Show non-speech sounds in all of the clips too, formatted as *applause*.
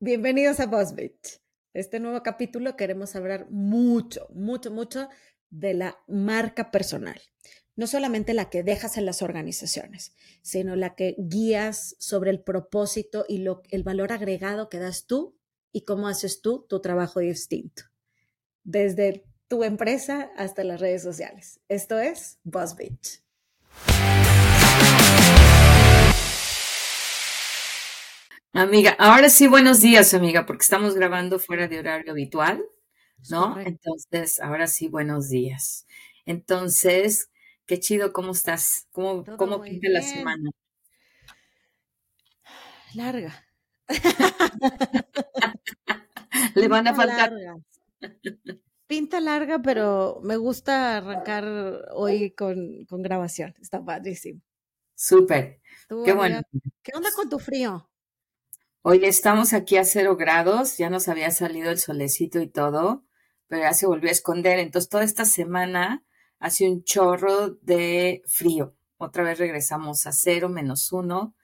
Bienvenidos a Beach. Este nuevo capítulo queremos hablar mucho, mucho, mucho de la marca personal. No solamente la que dejas en las organizaciones, sino la que guías sobre el propósito y el valor agregado que das tú y cómo haces tú tu trabajo distinto. Desde tu empresa hasta las redes sociales. Esto es Boss Amiga, ahora sí, buenos días, amiga, porque estamos grabando fuera de horario habitual, ¿no? Entonces, ahora sí, buenos días. Entonces, qué chido, ¿cómo estás? ¿Cómo, cómo pinta la semana? *sighs* Larga. *laughs* Le van a faltar. Pinta larga, pero me gusta arrancar hoy con, con grabación. Está padrísimo. Súper. Qué bueno. ¿Qué onda con tu frío? Hoy estamos aquí a cero grados, ya nos había salido el solecito y todo, pero ya se volvió a esconder. Entonces, toda esta semana hace un chorro de frío. Otra vez regresamos a cero menos uno.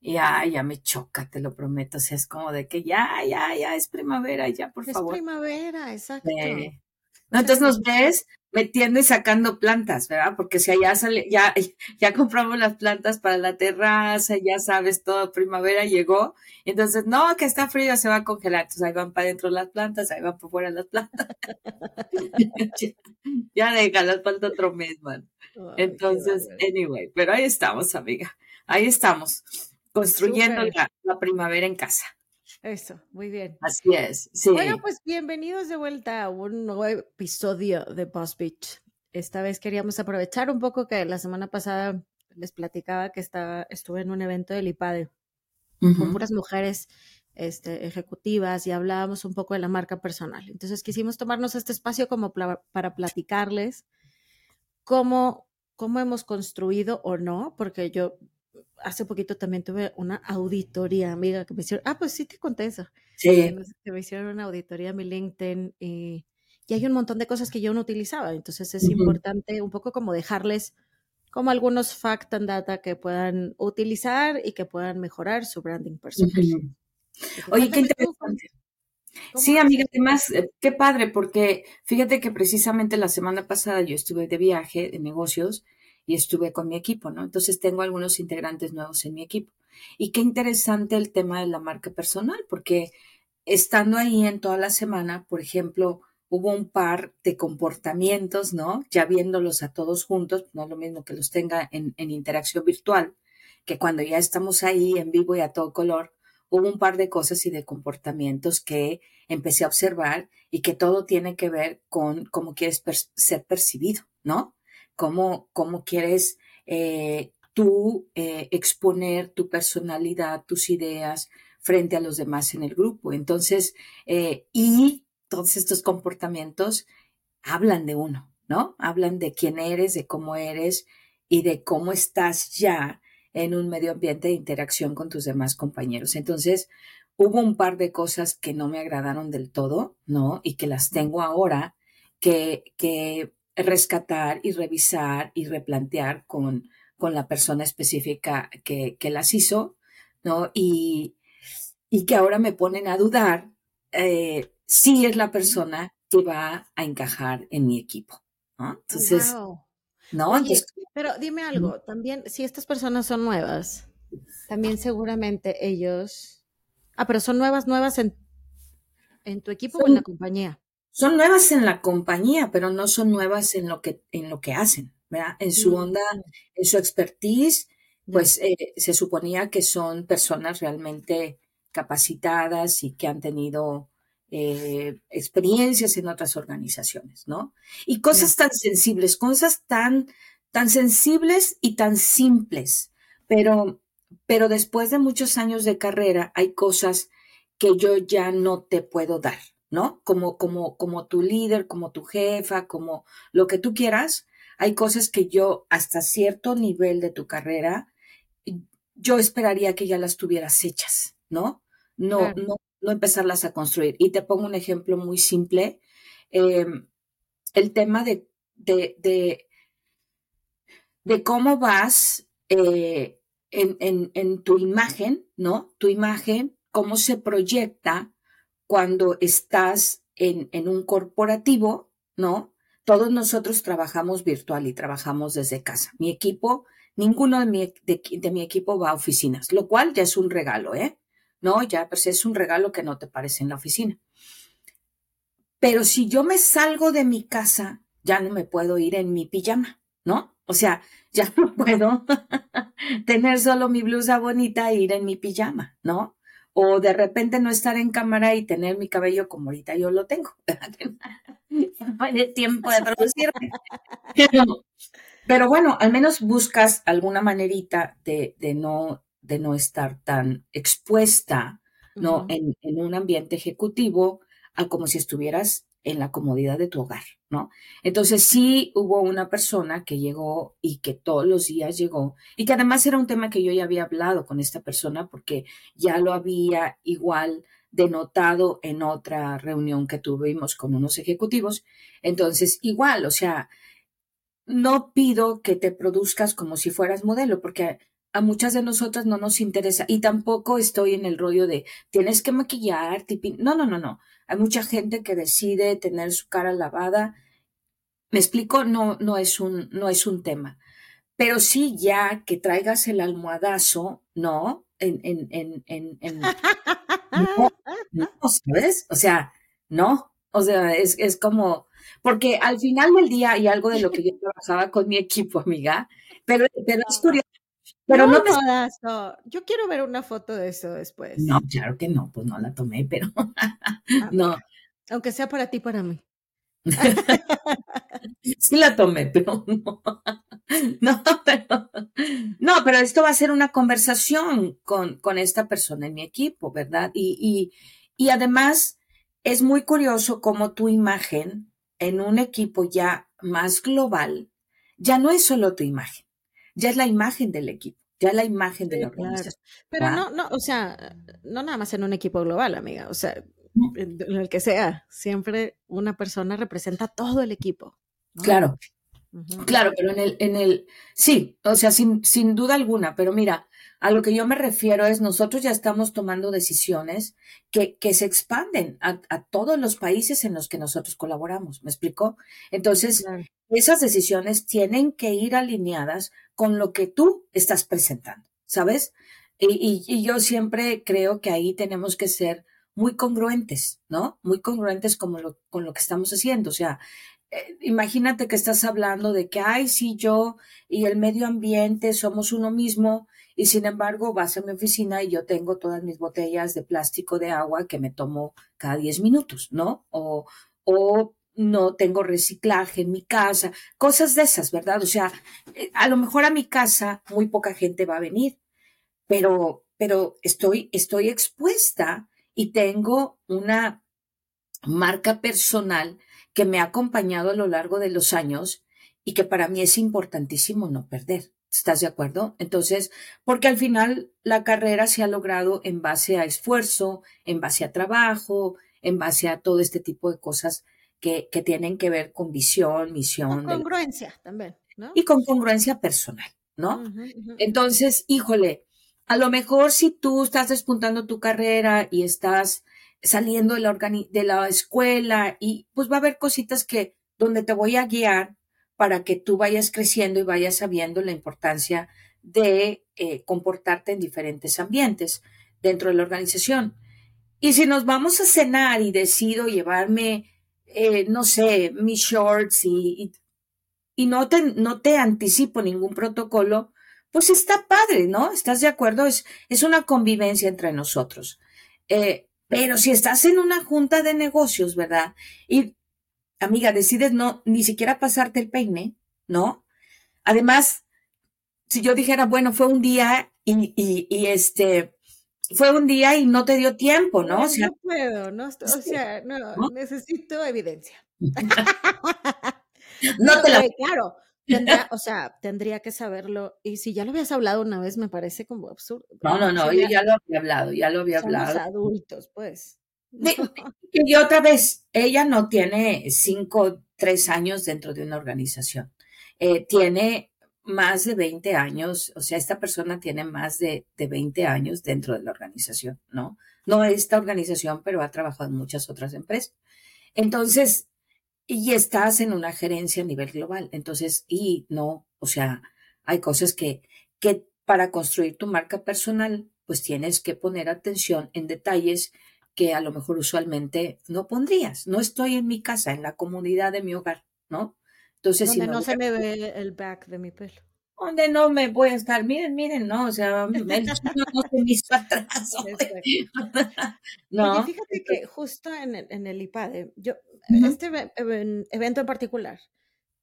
Y ay, ya me choca, te lo prometo. O sea, es como de que ya, ya, ya es primavera, ya, por favor. Es primavera, exacto. No, entonces nos ves metiendo y sacando plantas, ¿verdad? Porque si allá sale, ya, *laughs* ya compramos las plantas para la terraza, ya sabes, todo primavera llegó. Entonces, no, que está frío, se va a congelar. Entonces ahí van para adentro las plantas, ahí van por fuera las plantas. *laughs* ya déjalas, falta otro mes, man. Entonces, anyway, pero ahí estamos, amiga. Ahí estamos, construyendo la primavera en casa. Eso, muy bien. Así es, sí. Bueno, pues bienvenidos de vuelta a un nuevo episodio de Boss Beach. Esta vez queríamos aprovechar un poco que la semana pasada les platicaba que estaba, estuve en un evento del IPADE con puras mujeres este, ejecutivas y hablábamos un poco de la marca personal. Entonces quisimos tomarnos este espacio como para platicarles cómo, cómo hemos construido o no, porque yo hace poquito también tuve una auditoría, amiga, que me hicieron, ah, pues sí te conté eso. Sí. Que me hicieron una auditoría en mi LinkedIn y, y, hay un montón de cosas que yo no utilizaba. Entonces es importante un poco como dejarles como algunos fact and data que puedan utilizar y que puedan mejorar su branding personal. Oye, qué interesante. Sí, amiga, además, eh, qué padre, porque fíjate que precisamente la semana pasada yo estuve de viaje de negocios y estuve con mi equipo, ¿no? Entonces tengo algunos integrantes nuevos en mi equipo. Y qué interesante el tema de la marca personal, porque estando ahí en toda la semana, por ejemplo, hubo un par de comportamientos, ¿no? Ya viéndolos a todos juntos, no es lo mismo que los tenga en, en interacción virtual, que cuando ya estamos ahí en vivo y a todo color, hubo un par de cosas y de comportamientos que empecé a observar y que todo tiene que ver con cómo quieres ser percibido, ¿no? Cómo, cómo quieres eh, tú eh, exponer tu personalidad, tus ideas frente a los demás en el grupo. Entonces, eh, y todos estos comportamientos hablan de uno, ¿no? Hablan de quién eres, de cómo eres y de cómo estás ya en un medio ambiente de interacción con tus demás compañeros. Entonces, hubo un par de cosas que no me agradaron del todo, ¿no? Y que las tengo ahora, que, que rescatar y revisar y replantear con, con la persona específica que, que las hizo, ¿no? Y, y, que ahora me ponen a dudar eh, si es la persona que va a encajar en mi equipo, ¿no? Entonces, ¿no? pero dime algo, también, si estas personas son nuevas, también seguramente ellos, ah, pero son nuevas, nuevas en, en tu equipo o en la compañía son nuevas en la compañía, pero no son nuevas en lo que, en lo que hacen, ¿verdad? En su onda, en su expertise, pues eh, se suponía que son personas realmente capacitadas y que han tenido eh, experiencias en otras organizaciones, ¿no? Y cosas tan sensibles, cosas tan, tan sensibles y tan simples, pero, pero después de muchos años de carrera hay cosas que yo ya no te puedo dar, ¿no? Como, como, como tu líder, como tu jefa, como lo que tú quieras. Hay cosas que yo, hasta cierto nivel de tu carrera, yo esperaría que ya las tuvieras hechas, ¿no? No, no, no empezarlas a construir. Y te pongo un ejemplo muy simple. Em, el tema de, de, de, de cómo vas eh, en, en, en, tu imagen, ¿no? Tu imagen cómo se proyecta cuando estás en, un corporativo, ¿no? Todos nosotros trabajamos virtual y trabajamos desde casa. Mi equipo, ninguno de mi, de, mi equipo va a oficinas, lo cual ya es un regalo, ¿eh? No, ya pues es un regalo que no te parece en la oficina. Pero si yo me salgo de mi casa, ya no me puedo ir en mi pijama, ¿no? O sea, ya no puedo *laughs* tener solo mi blusa bonita e ir en mi pijama, ¿no? O de repente no estar en cámara y tener mi cabello como ahorita yo lo tengo. *laughs* hay tiempo de producirme. Pero, bueno, al menos buscas alguna manerita de, de, no, de no estar tan expuesta, ¿no? en, en un ambiente ejecutivo a como si estuvieras en la comodidad de tu hogar, ¿no? Entonces sí hubo una persona que llegó y que todos los días llegó y que además era un tema que yo ya había hablado con esta persona porque ya lo había igual denotado en otra reunión que tuvimos con unos ejecutivos. Entonces, igual, o sea, no pido que te produzcas como si fueras modelo, porque a muchas de nosotras no nos interesa y tampoco estoy en el rollo de tienes que maquillar, no, no, no, no. Hay mucha gente que decide tener su cara lavada. Me explico, no, no es un, no es un tema. Pero sí ya que traigas el almohadazo, ¿no? En, en, en, en, en *laughs* no, no, ¿sabes? O sea, no. O sea, es, es como, porque al final del día, y algo de lo que yo trabajaba con mi equipo, amiga, pero, pero es curioso, pero no, no, Yo quiero ver una foto de eso después. No, claro que no, pues no la tomé, pero *laughs* ah, no. Aunque sea para ti, para mí. *laughs* sí la tomé, pero no. *laughs* No, pero, no, pero esto va a ser una conversación con, con esta persona en mi equipo, ¿verdad? Y, y, y además es muy curioso cómo tu imagen en un equipo ya más global ya no es solo tu imagen ya es la imagen del equipo, ya es la imagen de la organización. Pero no, no, o sea, no nada más en un equipo global, amiga, o sea, en, el que sea, siempre una persona representa todo el equipo. Claro, claro, pero en el, en el, sí, o sea, sin, sin duda alguna, pero mira, a lo que yo me refiero es, nosotros ya estamos tomando decisiones que, que se expanden a, a, todos los países en los que nosotros colaboramos. ¿Me explico? Entonces, esas decisiones tienen que ir alineadas con lo que tú estás presentando, ¿sabes? Y, y, yo siempre creo que ahí tenemos que ser muy congruentes, ¿no? Muy congruentes con lo, con lo que estamos haciendo. O sea, eh, imagínate que estás hablando de que, ay, sí, yo y el medio ambiente somos uno mismo y sin embargo vas a mi oficina y yo tengo todas mis botellas de plástico de agua que me tomo cada 10 minutos, ¿no? O, o no tengo reciclaje en mi casa, cosas de esas, ¿verdad? O sea, eh, a lo mejor a mi casa muy poca gente va a venir, pero, pero estoy, estoy expuesta y tengo una marca personal que me ha acompañado a lo largo de los años y que para mí es importantísimo no perder. ¿Estás de acuerdo? Entonces, porque al final la carrera se ha logrado en base a esfuerzo, en base a trabajo, en base a todo este tipo de cosas que, que tienen que ver con visión, misión. Con congruencia también, ¿no? Y con congruencia personal, ¿no? Entonces, híjole, a lo mejor si tú estás despuntando tu carrera y estás saliendo de la, de la escuela y pues va a haber cositas que donde te voy a guiar para que tú vayas creciendo y vayas sabiendo la importancia de eh, comportarte en diferentes ambientes dentro de la organización. Y si nos vamos a cenar y decido llevarme, eh, no sé, mis shorts y, y, no, te, no te anticipo ningún protocolo, pues está padre, ¿no? ¿Estás de acuerdo? Es, es una convivencia entre nosotros. Eh, pero si estás en una junta de negocios, ¿verdad? Y amiga, decides no ni siquiera pasarte el peine, ¿no? Además, si yo dijera, bueno, fue un día y, y, este, fue un día y no te dio tiempo, ¿no? O sea, no puedo, ¿no? O sea, no, necesito evidencia. *laughs* no te la... Claro, o sea, tendría que saberlo. Y si ya lo habías hablado una vez, me parece como absurdo. No, no, no, yo ya lo había hablado, ya lo había hablado. adultos, pues. Y otra vez, ella no tiene cinco, tres años dentro de una organización. Eh, tiene más de 20 años, o sea, esta persona tiene más de, de 20 años dentro de la organización, ¿no? no esta organización, pero ha trabajado en muchas otras empresas. Entonces, y estás en una gerencia a nivel global. Entonces, y no, o sea, hay cosas que, que para construir tu marca personal, pues tienes que poner atención en detalles que a lo mejor usualmente no pondrías. No estoy en mi casa, en la comunidad de mi hogar, ¿no? Entonces, Donde si no se me ve el back de mi pelo. Donde no me voy a estar, miren, miren, no, o sea, *laughs* el no se me hizo atrás. *laughs* *laughs* no. fíjate que justo en el, en el IPADE, yo, este evento en particular.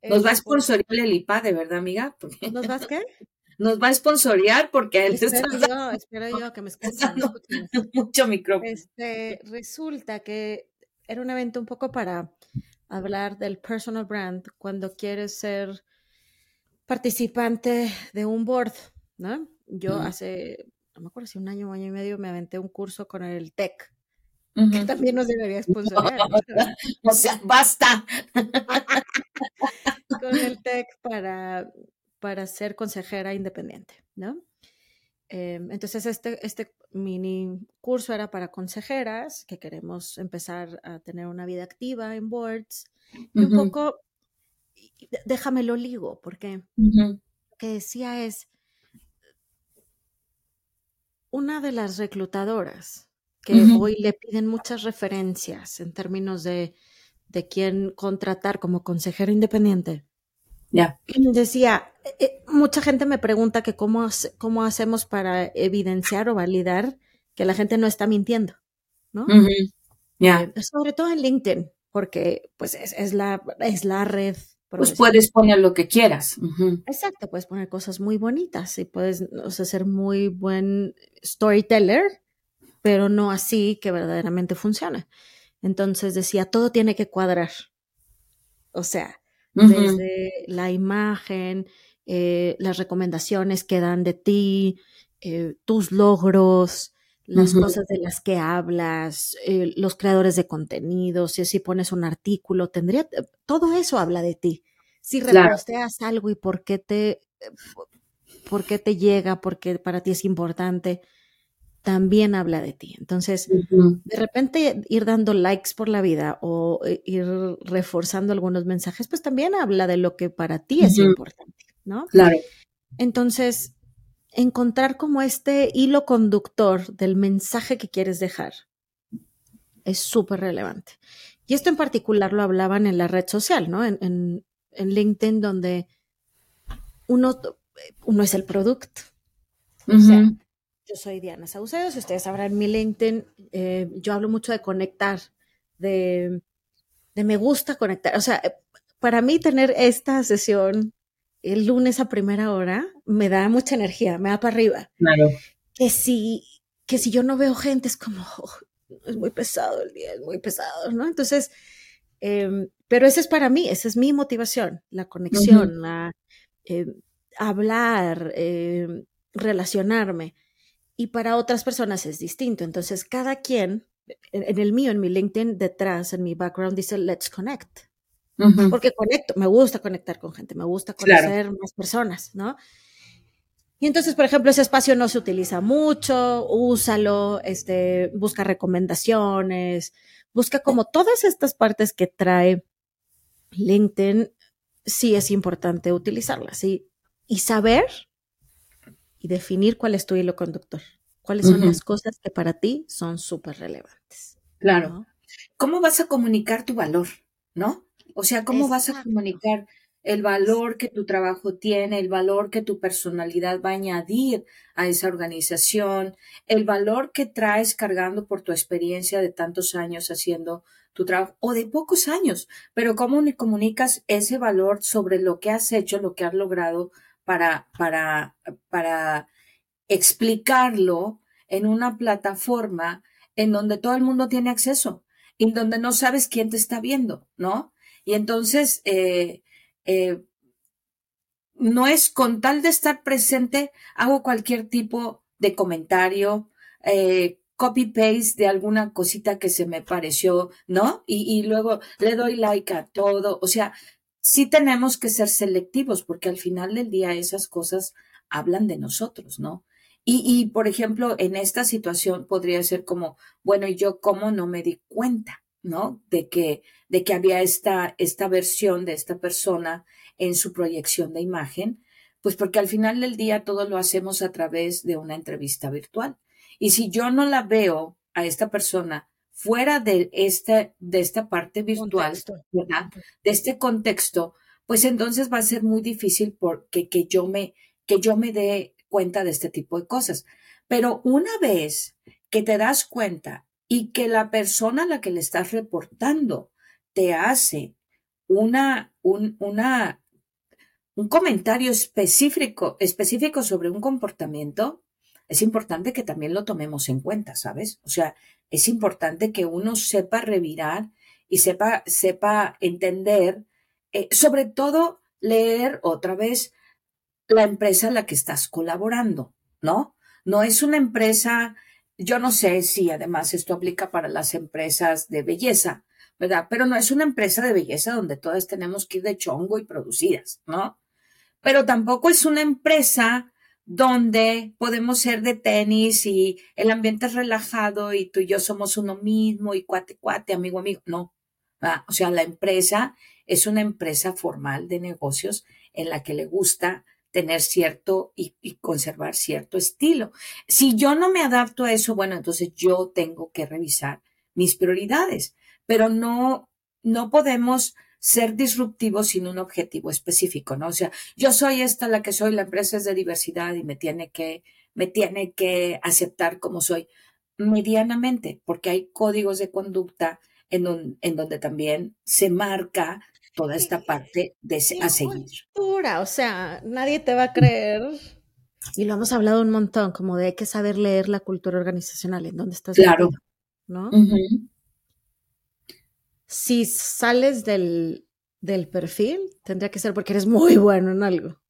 Nos va a sponsorear el IPADE, ¿verdad, amiga? ¿Nos vas qué? Nos va a sponsorear porque él espero yo, espero yo que me *laughs* escuchen. Mucho micrófono. Este, resulta que era un evento un poco para hablar del personal brand cuando quieres ser participante de un board, ¿no? Yo hace, no me acuerdo si un año o año y medio me aventé un curso con el TEC, que también nos debería *laughs* sponsorear. o sea, basta. *laughs* con el TEC para, para ser consejera independiente, ¿no? Em, entonces, este, este mini curso era para consejeras que queremos empezar a tener una vida activa en boards. Y un poco, déjame lo ligo, porque lo que decía es, una de las reclutadoras que hoy le piden muchas referencias en términos de, de quién contratar como consejero independiente. Ya. Decía, eh, eh, mucha gente me pregunta que cómo, cómo hacemos para evidenciar o validar que la gente no está mintiendo, ¿no? Ya. Eh, sobre todo en LinkedIn, porque pues es, la, es la red. Pues puedes poner lo que quieras. Exacto, puedes poner cosas muy bonitas y puedes ser muy buen storyteller, pero no así que verdaderamente funcione. Entonces decía, todo tiene que cuadrar. O sea, desde la imagen, eh, las recomendaciones que dan de ti, eh, tus logros, las cosas de las que hablas, eh, los creadores de contenido, si, si pones un artículo, tendría, todo eso habla de ti. Si reposteas algo y por qué te, por qué te llega, por qué para ti es importante, también habla de ti. Entonces, de repente ir dando likes por la vida o ir reforzando algunos mensajes, pues también habla de lo que para ti es importante, ¿no? Claro. Entonces, encontrar como este hilo conductor del mensaje que quieres dejar es súper relevante. Y esto en particular lo hablaban en la red social, ¿no? En, LinkedIn, donde uno, uno es el producto. O sea, yo soy Diana Saucedo, si ustedes sabrán mi LinkedIn, eh, yo hablo mucho de conectar, de, de me gusta conectar. O sea, para mí tener esta sesión el lunes a primera hora me da mucha energía, me da para arriba. Claro. Que si, que si yo no veo gente es como, oh, es muy pesado el día, es muy pesado, ¿no? Entonces, em, pero esa es para mí, esa es mi motivación, la conexión, la, em, hablar, em, relacionarme. Y para otras personas es distinto. Entonces, cada quien, en el mío, en mi LinkedIn, detrás, en mi background, dice, let's connect porque conecto, me gusta conectar con gente, me gusta conocer más personas, ¿no? Y entonces, por ejemplo, ese espacio no se utiliza mucho, úsalo, este, busca recomendaciones, busca como todas estas partes que trae LinkedIn, sí es importante utilizarlas y, y saber y definir cuál es tu hilo conductor, cuáles son las cosas que para ti son súper relevantes. Claro. ¿Cómo vas a comunicar tu valor? ¿No? O sea, ¿cómo vas a comunicar el valor que tu trabajo tiene, el valor que tu personalidad va a añadir a esa organización, el valor que traes cargando por tu experiencia de tantos años haciendo tu trabajo o de pocos años, pero cómo comunicas ese valor sobre lo que has hecho, lo que has logrado para, para, para explicarlo en una plataforma en donde todo el mundo tiene acceso, en donde no sabes quién te está viendo, ¿no? Y entonces, eh, eh, no es con tal de estar presente, hago cualquier tipo de comentario, eh, copy-paste de alguna cosita que se me pareció, ¿no? Y, luego le doy like a todo. O sea, sí tenemos que ser selectivos porque al final del día esas cosas hablan de nosotros, ¿no? Y, por ejemplo, en esta situación podría ser como, bueno, ¿y yo cómo no me di cuenta, ¿no? De que, de que había esta, esta versión de esta persona en su proyección de imagen, pues porque al final del día todo lo hacemos a través de una entrevista virtual. Y si yo no la veo a esta persona fuera de, este, de esta parte virtual, ¿verdad? de este contexto, pues entonces va a ser muy difícil porque que yo me, que yo me dé cuenta de este tipo de cosas. Pero una vez que te das cuenta y que la persona a la que le estás reportando te hace una, un, una, un comentario específico, específico sobre un comportamiento, es importante que también lo tomemos en cuenta, ¿sabes? O sea, es importante que uno sepa revirar y sepa, sepa entender, eh, sobre todo leer otra vez la empresa en la que estás colaborando, ¿no? No es una empresa, yo no sé si además esto aplica para las empresas de belleza, ¿verdad? Pero no es una empresa de belleza donde todas tenemos que ir de chongo y producidas, ¿no? Pero tampoco es una empresa donde podemos ser de tenis y el ambiente es relajado y tú y yo somos uno mismo y cuate, cuate, amigo, amigo. No. O sea, la empresa es una empresa formal de negocios en la que le gusta tener cierto y, y, conservar cierto estilo. Si yo no me adapto a eso, bueno, entonces yo tengo que revisar mis prioridades, pero no, no podemos ser disruptivo sin un objetivo específico, ¿no? O sea, yo soy esta la que soy, la empresa es de diversidad y me tiene que, me tiene que aceptar como soy medianamente, porque hay códigos de conducta en, en donde también se marca toda esta parte de a seguir. o sea, nadie te va a creer. Y lo hemos hablado un montón, como de hay que saber leer la cultura organizacional, en donde estás. Claro. ¿No? Si sales del, perfil, tendría que ser porque eres muy bueno en algo.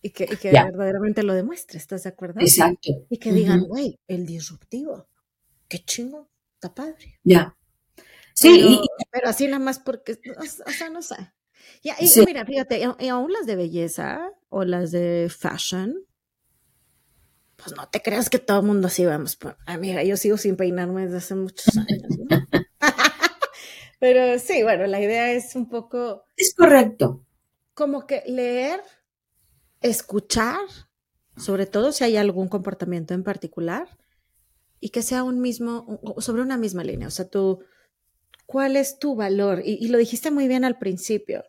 Y que, verdaderamente lo demuestres, ¿estás de acuerdo? Exacto. Y que digan, güey, el disruptivo, qué chingo, está padre. Ya. Sí, pero, así nada más porque, o, sea, no sé. y, mira, fíjate, y, aún las de belleza o las de fashion, pues no te creas que todo el mundo así vamos. Amiga, yo sigo sin peinarme desde hace muchos años. Pero sí, bueno, la idea es un poco... Es correcto. Como que leer, escuchar, sobre todo si hay algún comportamiento en particular, y que sea un mismo, sobre una misma línea. O sea, tú, ¿cuál es tu valor? Y, lo dijiste muy bien al principio.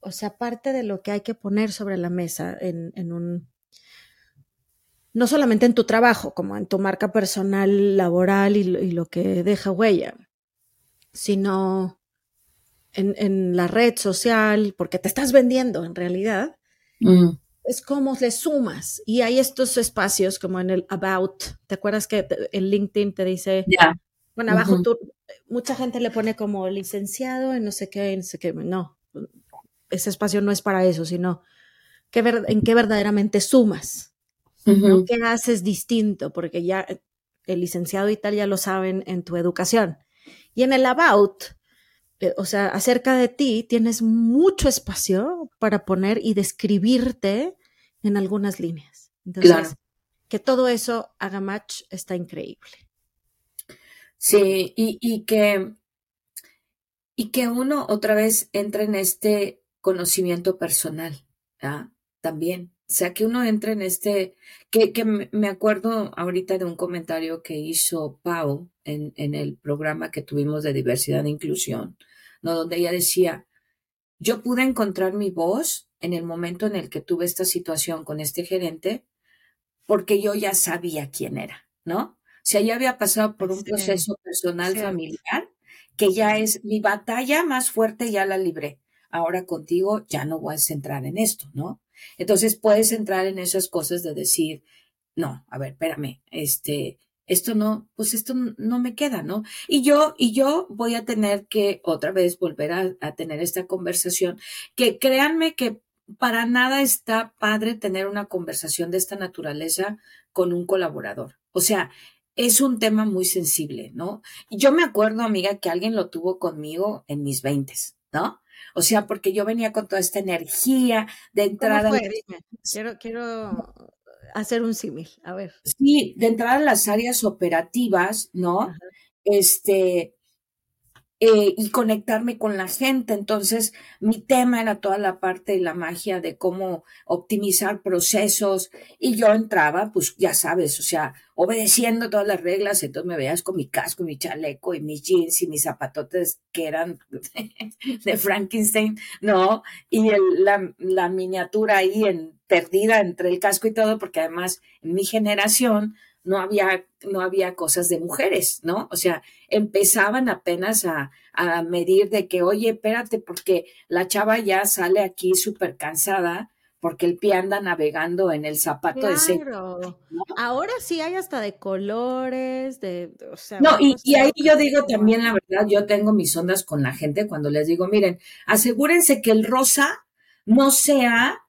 O sea, parte de lo que hay que poner sobre la mesa en, un, no solamente en tu trabajo, como en tu marca personal, laboral y, y lo que deja huella, sino en, la red social, porque te estás vendiendo en realidad, mm. es como le sumas. Y hay estos espacios como en el About, ¿te acuerdas que el LinkedIn te dice, bueno, abajo tú, mucha gente le pone como licenciado en no sé qué, no sé qué, no, ese espacio no es para eso, sino que en qué verdaderamente sumas, qué haces distinto, porque ya el licenciado y tal ya lo saben en tu educación. Y en el about, eh, o sea, acerca de ti tienes mucho espacio para poner y describirte en algunas líneas. Entonces, que todo eso haga match está increíble. Sí, y, que, y que uno otra vez entre en este conocimiento personal, también. O sea, que uno entre en este, que, que me acuerdo ahorita de un comentario que hizo Pau en, en el programa que tuvimos de diversidad e inclusión, ¿no? Donde ella decía, yo pude encontrar mi voz en el momento en el que tuve esta situación con este gerente, porque yo ya sabía quién era, ¿no? O sea, ya había pasado por un proceso personal familiar que ya es mi batalla más fuerte, ya la libré. Ahora contigo ya no voy a centrar en esto, ¿no? Entonces puedes entrar en esas cosas de decir, no, a ver, espérame, este, esto no, pues esto no me queda, ¿no? Y yo, y yo voy a tener que otra vez volver a, tener esta conversación, que créanme que para nada está padre tener una conversación de esta naturaleza con un colaborador. O sea, es un tema muy sensible, ¿no? Yo me acuerdo, amiga, que alguien lo tuvo conmigo en mis veintes, ¿no? O sea, porque yo venía con toda esta energía de entrada. Quiero, quiero hacer un símil, a ver. Sí, de entrar a las áreas operativas, ¿no? Este, eh, y conectarme con la gente. Entonces, mi tema era toda la parte de la magia de cómo optimizar procesos y yo entraba, pues ya sabes, o sea, obedeciendo todas las reglas, entonces me veías con mi casco, mi chaleco y mis jeans y mis zapatotes que eran *laughs* de Frankenstein, ¿no? Y la, la miniatura ahí perdida entre el casco y todo, porque además en mi generación, no había, no había cosas de mujeres, ¿no? O sea, empezaban apenas a, a medir de que, oye, espérate, porque la chava ya sale aquí súper cansada porque el pie anda navegando en el zapato de claro. Ahora sí hay hasta de colores, de, o sea, No, y, y, ahí yo digo también la verdad, yo tengo mis ondas con la gente cuando les digo, miren, asegúrense que el rosa no sea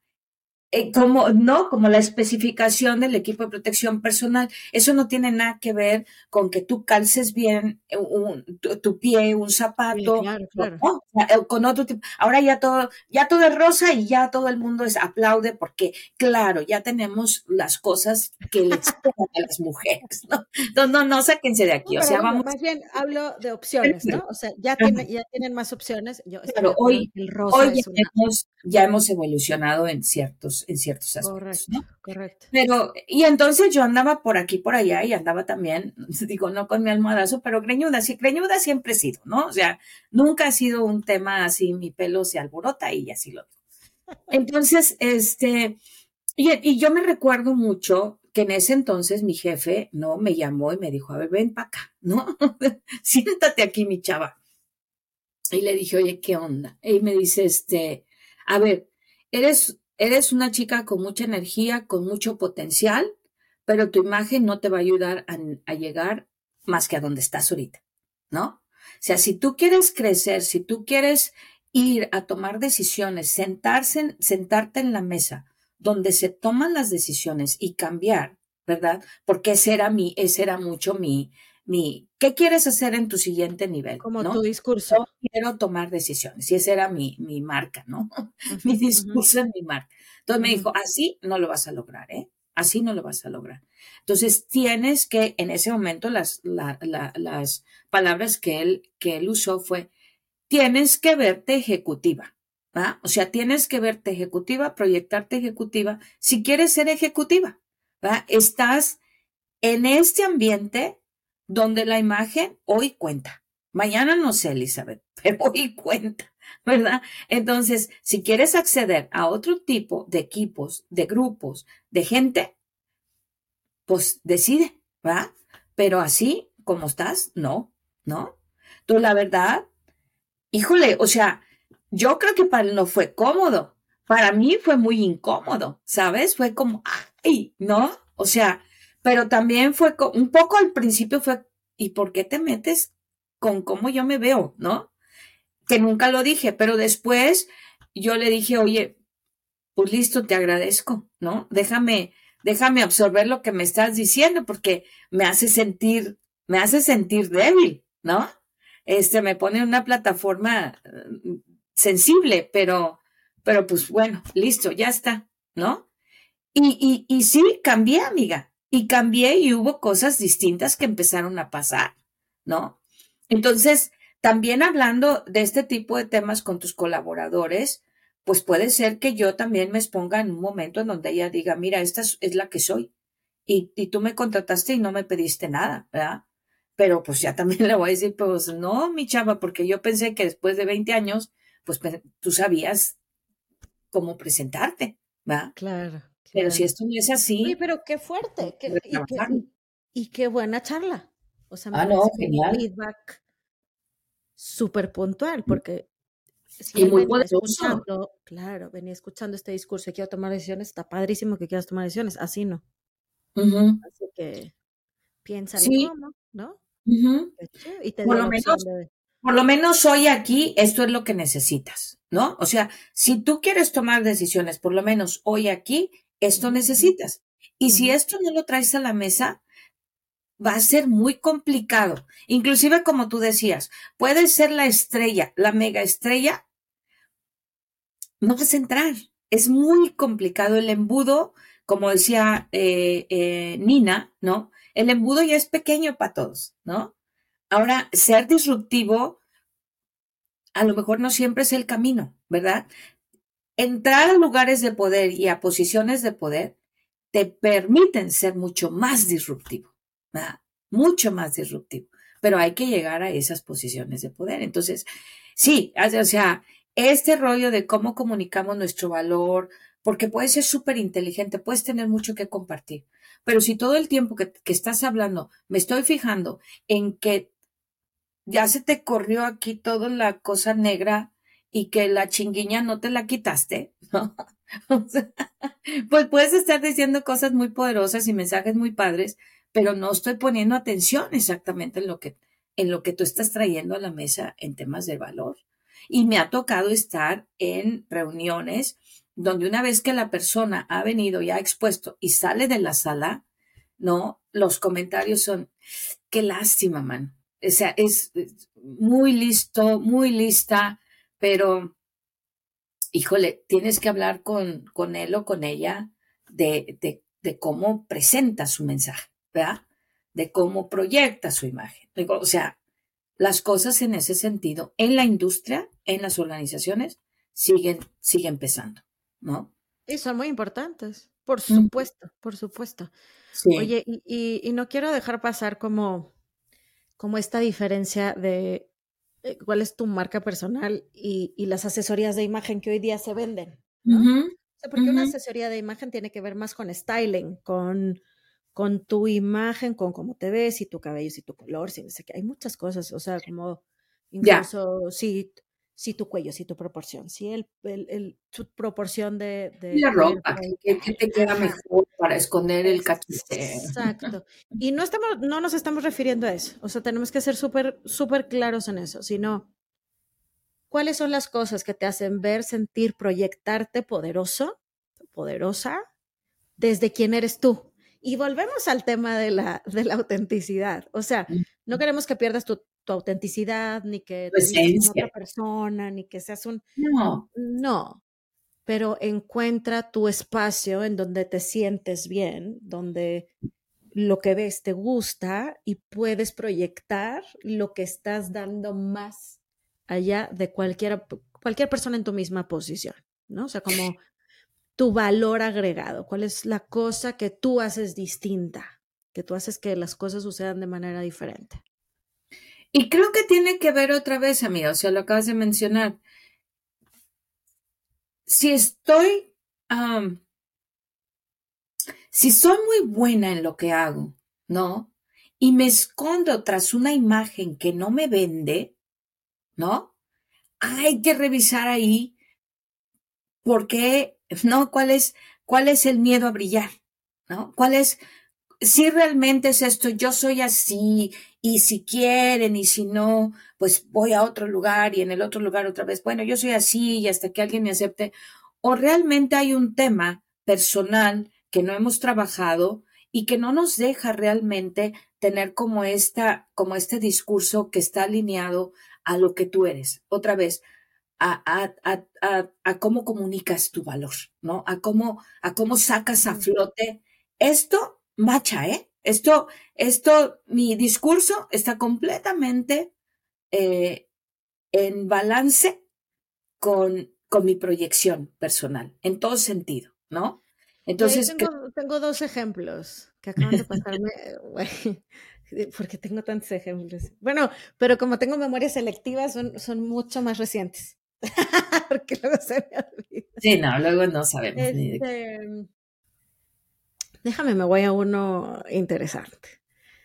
eh, como, no, como la especificación del equipo de protección personal. Eso no tiene nada que ver con que tú calces bien un, tu, pie, un zapato, eh, con otro tipo. Ahora ya todo, ya todo es rosa y ya todo el mundo es aplaude porque, claro, ya tenemos las cosas que le esperan a las mujeres, ¿no? No, no, no, sáquense de aquí. o sea, vamos. Más bien hablo de opciones, ¿no? O sea, ya, tiene, ya tienen más opciones. Yo claro, hoy, hoy ya, hemos, ya hemos evolucionado en ciertos en ciertos aspectos. Correcto, Pero, y entonces yo andaba por aquí, por allá, y andaba también, *laughs* digo, no con mi almohadazo, pero greñuda, sí, greñuda siempre he sido, ¿no? O sea, nunca ha sido un tema así, mi pelo se alborota y así lo Entonces, este, y, y yo me recuerdo mucho que en ese entonces mi jefe, ¿no? Me llamó y me dijo, a ver, ven para acá, ¿no? *laughs* Siéntate aquí, mi chava. Y le dije, oye, ¿qué onda? Y me dice, este, a ver, eres Eres una chica con mucha energía, con mucho potencial, pero tu imagen no te va a ayudar a, llegar más que a donde estás ahorita, ¿no? O sea, si tú quieres crecer, si tú quieres ir a tomar decisiones, sentarse, sentarte en la mesa donde se toman las decisiones y cambiar, ¿verdad? Porque ese era mi, ese era mucho mi, mi, ¿qué quieres hacer en tu siguiente nivel? Como tu discurso. quiero tomar decisiones. Y esa era mi, mi marca, ¿no? *laughs* mi discurso es mi marca. Entonces me dijo, así no lo vas a lograr, ¿eh? Así no lo vas a lograr. Entonces tienes que, en ese momento, las, las palabras que él, que él usó fue, tienes que verte ejecutiva. ¿va? O sea, tienes que verte ejecutiva, proyectarte ejecutiva, si quieres ser ejecutiva. ¿va? Estás en este ambiente donde la imagen hoy cuenta. Mañana no sé, Elizabeth, *laughs* pero hoy cuenta, ¿verdad? Entonces, si quieres acceder a otro tipo de equipos, de grupos, de gente, pues decide, ¿verdad? Pero así como estás, no, ¿no? Tú, la verdad, híjole, o sea, yo creo que para él no fue cómodo. Para mí fue muy incómodo, ¿sabes? Fue como, ay, ¿no? O sea, pero también fue un poco al principio fue, ¿y por qué te metes con cómo yo me veo, no? Que nunca lo dije, pero después yo le dije, oye, pues listo, te agradezco, ¿no? Déjame, déjame absorber lo que me estás diciendo porque me hace sentir, me hace sentir débil, ¿no? Este, me pone en una plataforma mm, sensible, pero, pero pues bueno, listo, ya está, ¿no? Y, y, y sí, cambié, amiga y cambié y hubo cosas distintas que empezaron a pasar, ¿no? Entonces, también hablando de este tipo de temas con tus colaboradores, pues puede ser que yo también me exponga en un momento en donde ella diga, mira, esta es la que soy. Y, y tú me contrataste y no me pediste nada, ¿verdad? Pero pues ya también *laughs* le voy a decir, pues no, mi chava, porque yo pensé que después de 20 años, pues tú sabías cómo presentarte, ¿verdad? Claro. Pero si esto no es así. Uy, pero qué fuerte. Qué, y, qué, buena charla. O sea, me ah, no, genial. feedback súper puntual, mm. porque si y muy escuchando, claro, venía escuchando este discurso y quiero tomar decisiones, está padrísimo que quieras tomar decisiones, así no. Así que piensa cómo, ¿no? Y te Por lo menos, por lo menos hoy aquí esto es lo que necesitas, ¿no? O sea, si tú quieres tomar decisiones, por lo menos hoy aquí, esto necesitas. Y si esto no lo traes a la mesa, va a ser muy complicado. Inclusive, como tú decías, puede ser la estrella, la mega estrella, no vas a entrar. Es muy complicado el embudo como decía eh, eh, Nina, ¿no? El embudo ya es pequeño para todos, ¿no? Ahora, ser disruptivo a lo mejor no siempre es el camino, ¿verdad? Entrar a lugares de poder y a posiciones de poder te permiten ser mucho más disruptivo. Mucho más disruptivo, pero hay que llegar a esas posiciones de poder. Entonces, sí, o sea, este rollo de cómo comunicamos nuestro valor, porque puedes ser súper inteligente, puedes tener mucho que compartir, pero si todo el tiempo que, que, estás hablando me estoy fijando en que ya se te corrió aquí toda la cosa negra y que la chinguiña no te la quitaste, *laughs* ¿no? pues puedes estar diciendo cosas muy poderosas y mensajes muy padres, pero no estoy poniendo atención exactamente en lo que, en lo que tú estás trayendo a la mesa en temas de valor. Y me ha tocado estar en reuniones donde una vez que la persona ha venido y ha expuesto y sale de la sala, ¿no? Los comentarios son, qué lástima, man. O sea, es muy listo, muy lista, pero, híjole, tienes que hablar con, con él o con ella de, de, de cómo presenta su mensaje, ¿verdad? De cómo proyecta su imagen. O sea, las cosas en ese sentido, en la industria, en las organizaciones, siguen, siguen pesando, ¿no? Y son muy importantes, por supuesto, por supuesto. Oye, y, y, no quiero dejar pasar como, como esta diferencia de cuál es tu marca personal y, y, las asesorías de imagen que hoy día se venden. ¿no? porque una asesoría de imagen tiene que ver más con styling, con con tu imagen, con cómo te ves, y tu cabello, y tu color, si no sé qué. Hay muchas cosas, o sea, como incluso si, si tu cuello, si tu proporción, si el, el, tu proporción de... de la ropa, que, te queda mejor para esconder el cachete. Exacto. Y no, estamos, no nos estamos refiriendo a eso, o sea, tenemos que ser súper, súper claros en eso, sino cuáles son las cosas que te hacen ver, sentir, proyectarte poderoso, poderosa, desde quién eres tú, y volvemos al tema de la, de la autenticidad. O sea, no queremos que pierdas tu, tu autenticidad, ni que te seas otra persona, ni que seas un... No. No. Pero encuentra tu espacio en donde te sientes bien, donde lo que ves te gusta y puedes proyectar lo que estás dando más allá de cualquier, cualquier persona en tu misma posición, ¿no? O sea, como tu valor agregado, cuál es la cosa que tú haces distinta, que tú haces que las cosas sucedan de manera diferente. Y creo que tiene que ver otra vez, amiga, o sea, lo acabas de mencionar. Si estoy, si soy muy buena en lo que hago, ¿no? Y me escondo tras una imagen que no me vende, ¿no? Hay que revisar ahí por qué ¿no? ¿Cuál es, cuál es el miedo a brillar? ¿No? ¿Cuál es, si realmente es esto, yo soy así, y si quieren, y si no, pues voy a otro lugar y en el otro lugar otra vez, bueno, yo soy así y hasta que alguien me acepte, o realmente hay un tema personal que no hemos trabajado y que no nos deja realmente tener como esta, como este discurso que está alineado a lo que tú eres. Otra vez, a, cómo comunicas tu valor, ¿no? A cómo, a cómo sacas a flote. Esto macha, ¿eh? Esto, esto, mi discurso está completamente eh, en balance con, con mi proyección personal, en todo sentido, ¿no? Entonces. Tengo, dos ejemplos que acaban de pasarme, *laughs* *laughs* porque tengo tantos ejemplos. Bueno, pero como tengo memoria selectiva, son, son mucho más recientes. *laughs* Porque luego se me olvida. Sí, no, luego no sabemos. Este, déjame, me voy a uno interesante.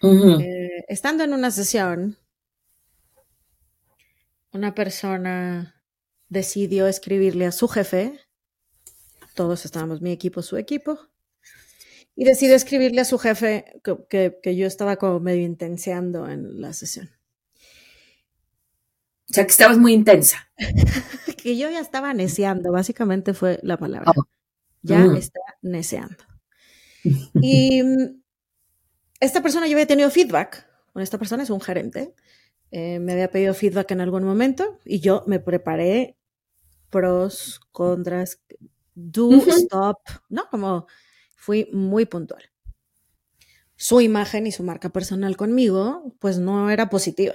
Eh, estando en una sesión, una persona decidió escribirle a su jefe, todos estábamos, mi equipo, su equipo, y decidió escribirle a su jefe que, que yo estaba como medio intenseando en la sesión. O sea, que estabas muy intensa. *laughs* que yo ya estaba neceando, básicamente fue la palabra. Oh. Ya mm. está neceando. Y mm, esta persona yo había tenido feedback. Con esta persona es un gerente. Eh, me había pedido feedback en algún momento y yo me preparé pros, contras, do, stop, ¿no? Como fui muy puntual. Su imagen y su marca personal conmigo, pues no era positiva.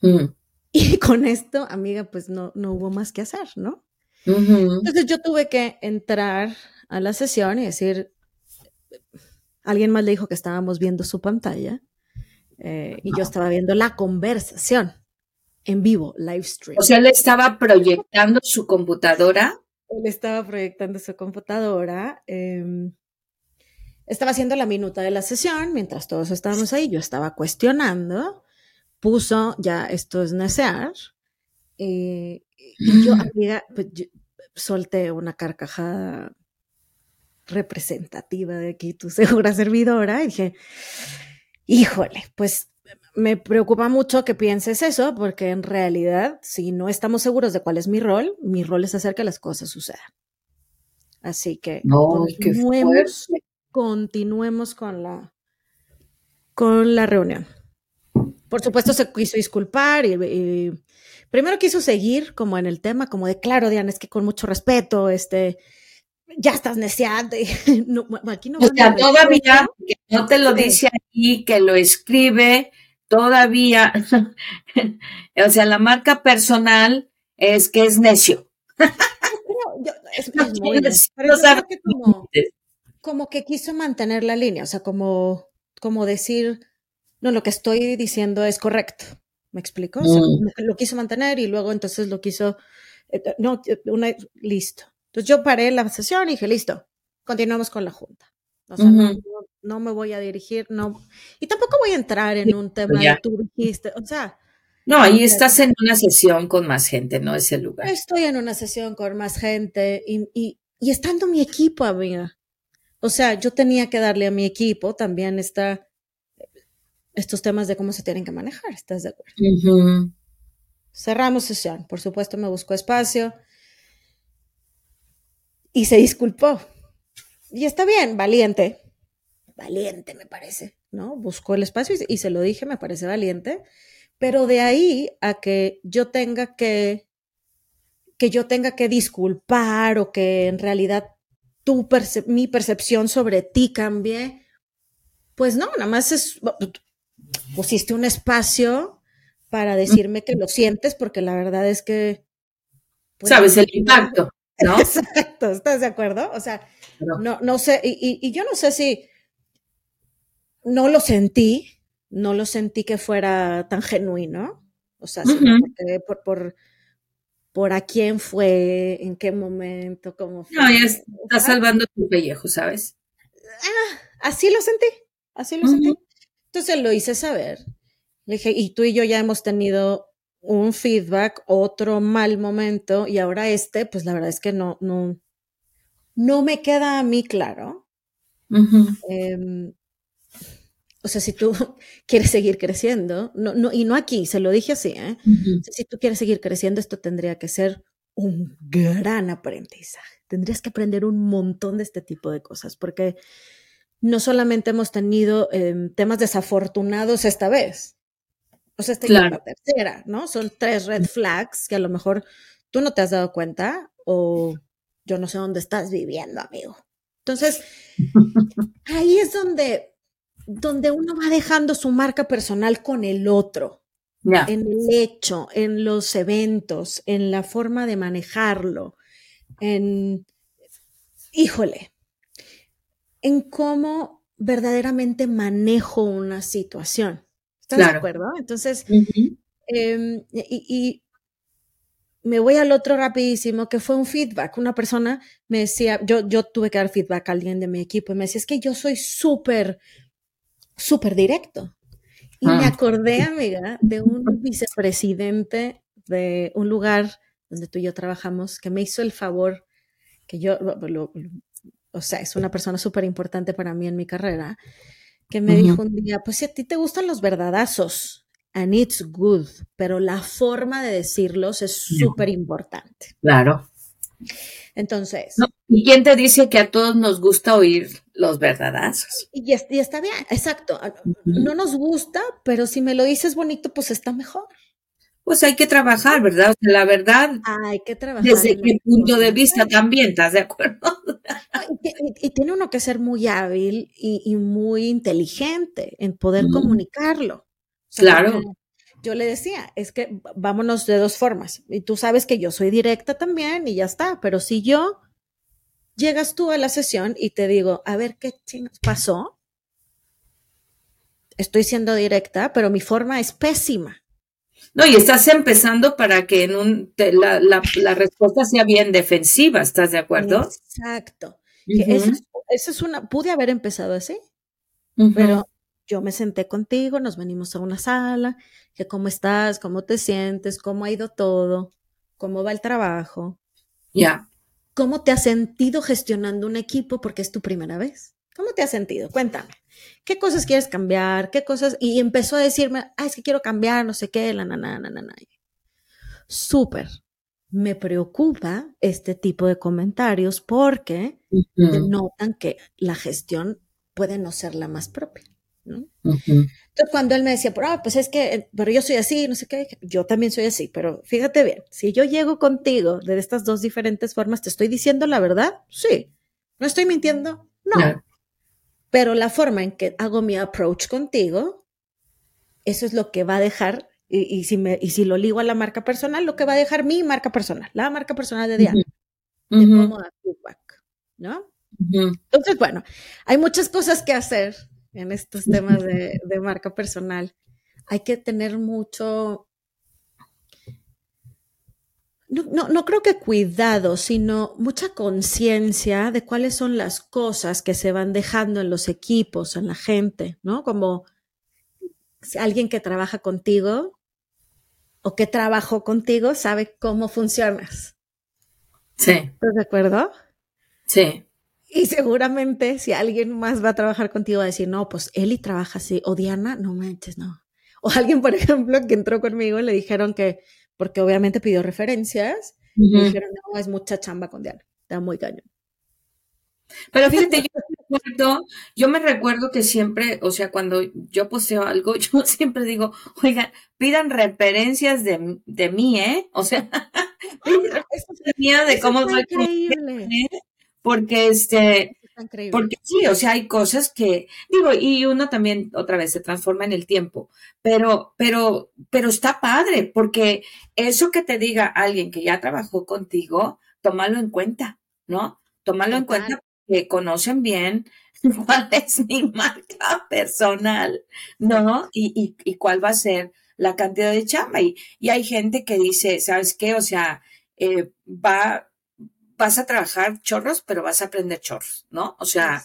Mm. *laughs* Y con esto, amiga, pues no, no hubo más que hacer, ¿no? Entonces yo tuve que entrar a la sesión y decir, alguien más le dijo que estábamos viendo su pantalla eh, y yo estaba viendo la conversación en vivo, live stream. O sea, él estaba proyectando su computadora. Él estaba proyectando su computadora. Em, estaba haciendo la minuta de la sesión mientras todos estábamos ahí. Yo estaba cuestionando. Puso, ya esto es necear. y yo, amiga, pues, solté una carcajada representativa de aquí, tu *laughs* segura servidora, y dije, híjole, pues me preocupa mucho que pienses eso, porque en realidad, si no estamos seguros de cuál es mi rol, mi rol es hacer que las cosas sucedan. Así que continuemos, continuemos con la, con la reunión. Por supuesto, se quiso disculpar y, primero quiso seguir como en el tema, como de claro, Diana, es que con mucho respeto, este, ya estás neceando. *laughs* no, aquí no o sea, todavía *laughs* que no te lo dice aquí, que lo escribe, todavía, *laughs* o sea, la marca personal es que es necio. es, como, que quiso mantener la línea, o sea, como, como decir, no, lo que estoy diciendo es correcto. ¿Me explico? Mm. lo quiso mantener y luego entonces lo quiso, eh, no, una, listo. Entonces yo paré la sesión y dije, listo, continuamos con la junta. O sea, no, me voy a dirigir, no. Y tampoco voy a entrar en un tema de tú dijiste, o sea. No, ahí estás en una sesión con más gente, no es el lugar. Estoy en una sesión con más gente y, y, y estando mi equipo, amiga. O sea, yo tenía que darle a mi equipo también esta, estos temas de cómo se tienen que manejar, ¿estás de acuerdo? Cerramos sesión. Por supuesto, me buscó espacio y se disculpó. Y está bien, valiente. Valiente, me parece, ¿no? Buscó el espacio y, se lo dije, me parece valiente. Pero de ahí a que yo tenga que, que yo tenga que disculpar o que en realidad tu mi percepción sobre ti cambie, pues no, nada más es, pusiste un espacio para decirme que lo sientes, porque la verdad es que... Pues, Sabes el impacto, ¿no? *laughs* Exacto, ¿estás de acuerdo? O sea, no, no sé, y, yo no sé si no lo sentí, no lo sentí que fuera tan genuino, o sea, por, por, por, a quién fue, en qué momento, cómo fue. No, ya está salvando tu pellejo, ¿sabes? Ah, así lo sentí, así lo sentí. Entonces lo hice saber. Le dije, y tú y yo ya hemos tenido un feedback, otro mal momento, y ahora este, pues la verdad es que no, no, no me queda a mí claro. Em, o sea, si tú *laughs* quieres seguir creciendo, no, no, y no aquí, se lo dije así, ¿eh? Si tú quieres seguir creciendo, esto tendría que ser un gran aprendizaje. Tendrías que aprender un montón de este tipo de cosas, porque no solamente hemos tenido em, temas desafortunados esta vez, o sea, esta es la tercera, ¿no? Son tres red flags que a lo mejor tú no te has dado cuenta o yo no sé dónde estás viviendo, amigo. Entonces, ahí es donde, donde uno va dejando su marca personal con el otro, en el hecho, en los eventos, en la forma de manejarlo, en, híjole, en cómo verdaderamente manejo una situación. ¿Estás de acuerdo? Entonces, em, y, me voy al otro rapidísimo, que fue un feedback. Una persona me decía, yo, yo tuve que dar feedback a alguien de mi equipo y me decía, es que yo soy súper, súper directo. Y me ah. acordé, amiga, de un vicepresidente de un lugar donde tú y yo trabajamos que me hizo el favor, que yo, o sea, es una persona súper importante para mí en mi carrera, que me dijo un día, pues si a ti te gustan los verdadazos, and it's good, pero la forma de decirlos es súper importante. Claro. Entonces. ¿Y quién te dice que a todos nos gusta oír los verdadazos? Y, está bien, exacto. No nos gusta, pero si me lo dices bonito, pues está mejor. Pues hay que trabajar, ¿verdad? la verdad, hay que trabajar. Desde qué punto de vista también, ¿estás de acuerdo? Y, tiene uno que ser muy hábil y, muy inteligente en poder comunicarlo. claro. Yo le decía, es que vámonos de dos formas. Y tú sabes que yo soy directa también y ya está. Pero si yo llegas tú a la sesión y te digo, a ver qué pasó, estoy siendo directa, pero mi forma es pésima. No, y estás empezando para que en un, la, la, respuesta sea bien defensiva, ¿estás de acuerdo? Exacto. Esa es, una, pude haber empezado así, pero yo me senté contigo, nos venimos a una sala, que cómo estás, cómo te sientes, cómo ha ido todo, cómo va el trabajo. Ya. ¿Cómo te has sentido gestionando un equipo porque es tu primera vez? ¿Cómo te has sentido? Cuéntame. ¿Qué cosas quieres cambiar? ¿Qué cosas? Y empezó a decirme, ah, es que quiero cambiar, no sé qué, la na, Súper. Me preocupa este tipo de comentarios porque notan que la gestión puede no ser la más propia. Entonces, cuando él me decía, ah, pues es que, pero yo soy así, no sé qué, yo también soy así, pero fíjate bien, si yo llego contigo de estas dos diferentes formas, ¿te estoy diciendo la verdad? Sí. ¿No estoy mintiendo? No. Pero la forma en que hago mi approach contigo, eso es lo que va a dejar, y, si, me, y si lo ligo a la marca personal, lo que va a dejar mi marca personal, la marca personal de Diana, de cómo dar feedback, ¿no? Entonces, bueno, hay muchas cosas que hacer en estos temas de, de marca personal. Hay que tener mucho, no, no, creo que cuidado, sino mucha conciencia de cuáles son las cosas que se van dejando en los equipos, en la gente, ¿no? Como si alguien que trabaja contigo o que trabajó contigo sabe cómo funcionas. Sí. ¿Estás de acuerdo? Sí. Y seguramente si alguien más va a trabajar contigo va a decir, no, pues Eli trabaja así, o Diana, no manches, no. O alguien, por *laughs* ejemplo, que entró conmigo, le dijeron que porque obviamente pidió referencias y dijeron, no, es mucha chamba con Diana, está muy cañón. Pero fíjate, yo me, recuerdo, que siempre, o sea, cuando yo poseo algo, *laughs* yo siempre digo, oigan, pidan referencias de, de mí, ¿eh? O sea, *laughs* pidan referencias de cómo soy. Increíble. Porque este, porque sí, o sea, hay cosas que, digo, y uno también otra vez se transforma en el tiempo, pero, pero, pero está padre, porque eso que te diga alguien que ya trabajó contigo, tómalo en cuenta, ¿no? Tómalo en cuenta que conocen bien *laughs* cuál es mi marca personal, ¿no? Y, y, cuál va a ser la cantidad de chamba. Y, y hay gente que dice, ¿sabes qué? O sea, eh, va, vas a trabajar chorros, pero vas a aprender chorros, ¿no? O sea,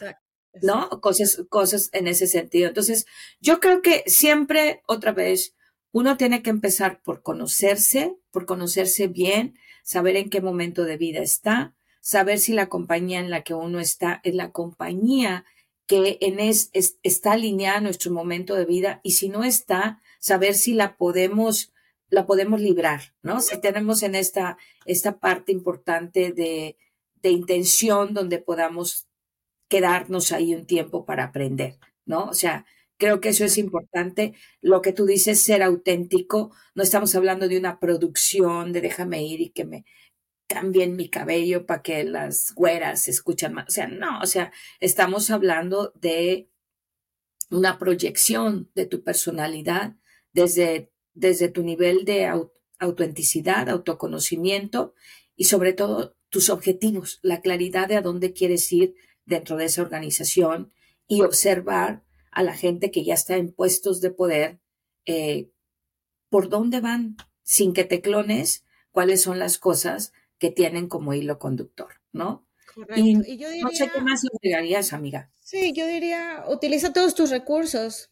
¿no? Cosas, cosas en ese sentido. Entonces, yo creo que siempre, otra vez, uno tiene que empezar por conocerse, por conocerse bien, saber en qué momento de vida está, saber si la compañía en la que uno está es la compañía que en es, está alineada a nuestro momento de vida y si no está, saber si la podemos la podemos librar, ¿no? Si tenemos en esta, esta parte importante de, de intención donde podamos quedarnos ahí un tiempo para aprender, ¿no? O sea, creo que eso es importante. Lo que tú dices, ser auténtico, no estamos hablando de una producción de déjame ir y que me cambien mi cabello para que las güeras se escuchan más. O sea, no, o sea, estamos hablando de una proyección de tu personalidad desde desde tu nivel de autenticidad, autoconocimiento y sobre todo tus objetivos, la claridad de a dónde quieres ir dentro de esa organización y observar a la gente que ya está en puestos de poder, eh, por dónde van, sin que te clones, cuáles son las cosas que tienen como hilo conductor, ¿no? Correcto. Y, yo diría, no sé qué más agregarías, amiga. Sí, yo diría, utiliza todos tus recursos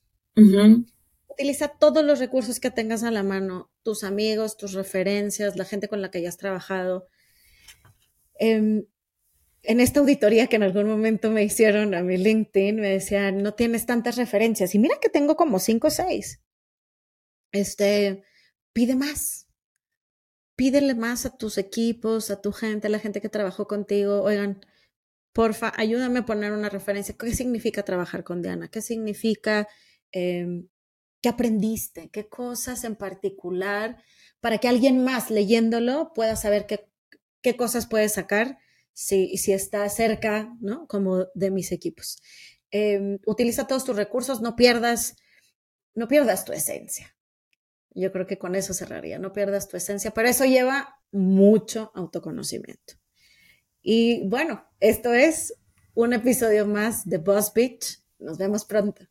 utiliza todos los recursos que tengas a la mano, tus amigos, tus referencias, la gente con la que hayas trabajado. Em, en esta auditoría que en algún momento me hicieron a mi LinkedIn, me decían, no tienes tantas referencias. Y mira que tengo como cinco o seis. Este, pide más. Pídele más a tus equipos, a tu gente, a la gente que trabajó contigo. Oigan, porfa, ayúdame a poner una referencia. ¿Qué significa trabajar con Diana? ¿Qué significa em, ¿Qué aprendiste? ¿Qué cosas en particular para que alguien más leyéndolo pueda saber qué, qué cosas puede sacar si, si está cerca, ¿no? Como de mis equipos. Em, utiliza todos tus recursos, no pierdas, no pierdas tu esencia. Yo creo que con eso cerraría, no pierdas tu esencia, pero eso lleva mucho autoconocimiento. Y bueno, esto es un episodio más de Boss Beach. Nos vemos pronto.